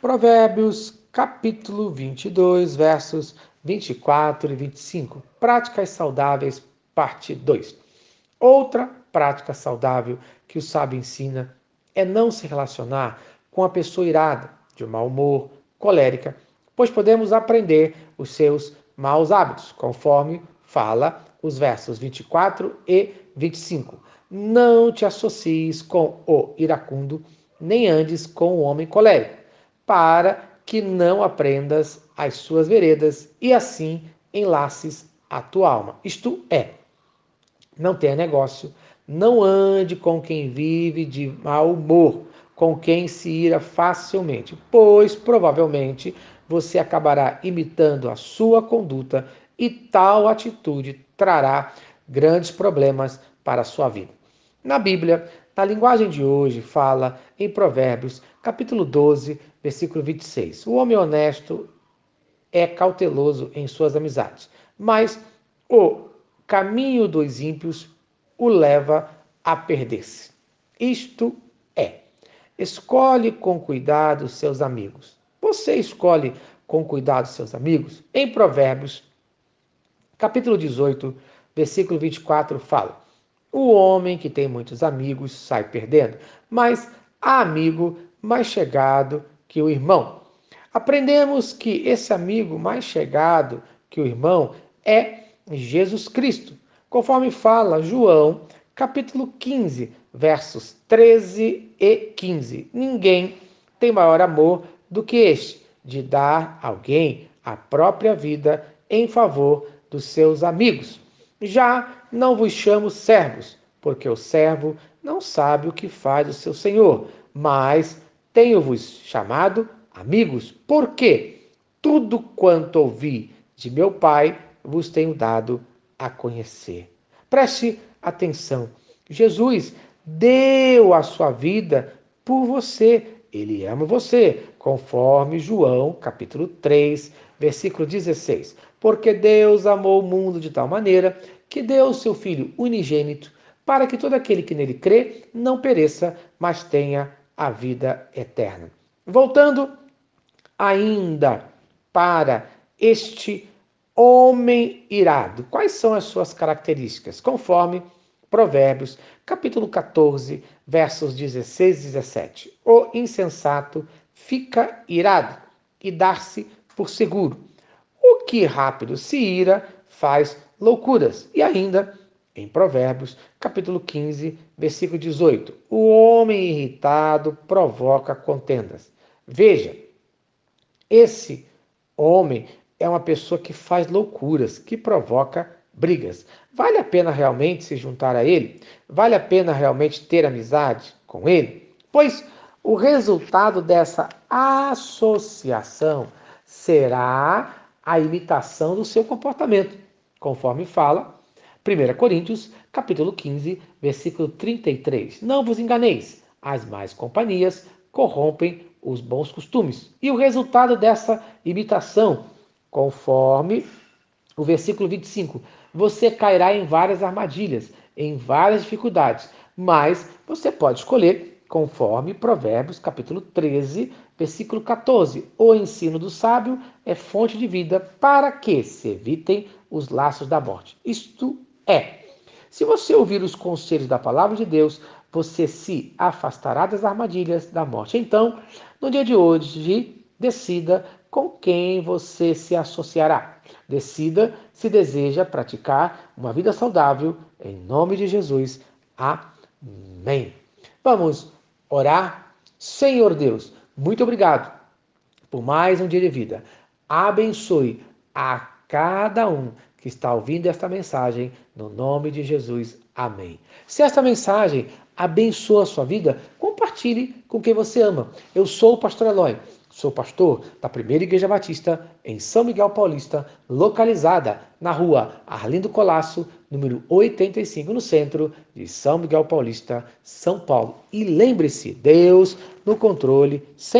Provérbios, capítulo 22, versos 24 e 25. Práticas saudáveis, parte 2. Outra prática saudável que o sábio ensina é não se relacionar com a pessoa irada, de mau humor, colérica, pois podemos aprender os seus maus hábitos, conforme fala os versos 24 e 25. Não te associes com o iracundo, nem andes com o homem colérico, para que não aprendas as suas veredas e assim enlaces a tua alma. Isto é, não tenha negócio, não ande com quem vive de mau humor, com quem se ira facilmente, pois provavelmente você acabará imitando a sua conduta e tal atitude trará grandes problemas para a sua vida. Na Bíblia, na linguagem de hoje, fala em Provérbios, capítulo 12, versículo 26. O homem honesto é cauteloso em suas amizades, mas o caminho dos ímpios o leva a perder-se. Isto é, escolhe com cuidado seus amigos. Você escolhe com cuidado seus amigos? Em Provérbios, capítulo 18, versículo 24, fala: O homem que tem muitos amigos sai perdendo, mas há amigo mais chegado que o irmão. Aprendemos que esse amigo mais chegado que o irmão é Jesus Cristo, conforme fala João, capítulo 15, versos 13 e 15. Ninguém tem maior amor do que este, de dar alguém a própria vida em favor dos seus amigos. Já não vos chamo servos, porque o servo não sabe o que faz o seu senhor, mas tenho-vos chamado amigos, porque tudo quanto ouvi de meu Pai vos tenho dado a conhecer. Preste atenção. Jesus deu a sua vida por você. Ele ama você, conforme João, capítulo 3, versículo 16. Porque Deus amou o mundo de tal maneira que deu o seu filho unigênito para que todo aquele que nele crê não pereça, mas tenha a vida eterna. Voltando ainda para este homem irado. Quais são as suas características? Conforme Provérbios, capítulo 14, versos 16 e 17. O insensato fica irado e dar-se por seguro. O que rápido se ira faz loucuras. E ainda, em Provérbios, capítulo 15, versículo 18. O homem irritado provoca contendas. Veja, esse homem é uma pessoa que faz loucuras, que provoca brigas. Vale a pena realmente se juntar a ele? Vale a pena realmente ter amizade com ele? Pois o resultado dessa associação será a imitação do seu comportamento, conforme fala 1 Coríntios, capítulo 15, versículo 33. Não vos enganeis, as más companhias corrompem os bons costumes. E o resultado dessa imitação conforme o versículo 25. Você cairá em várias armadilhas, em várias dificuldades, mas você pode escolher conforme Provérbios capítulo 13, versículo 14. O ensino do sábio é fonte de vida para que se evitem os laços da morte. Isto é, se você ouvir os conselhos da palavra de Deus, você se afastará das armadilhas da morte. Então, no dia de hoje, decida com quem você se associará. Decida se deseja praticar uma vida saudável, em nome de Jesus. Amém. Vamos orar? Senhor Deus, muito obrigado por mais um dia de vida. Abençoe a cada um que está ouvindo esta mensagem, no nome de Jesus. Amém. Se esta mensagem abençoa a sua vida, compartilhe com quem você ama. Eu sou o pastor Eloy. Sou pastor da Primeira Igreja Batista em São Miguel Paulista, localizada na rua Arlindo Colasso, número 85, no centro de São Miguel Paulista, São Paulo. E lembre-se, Deus no controle sempre.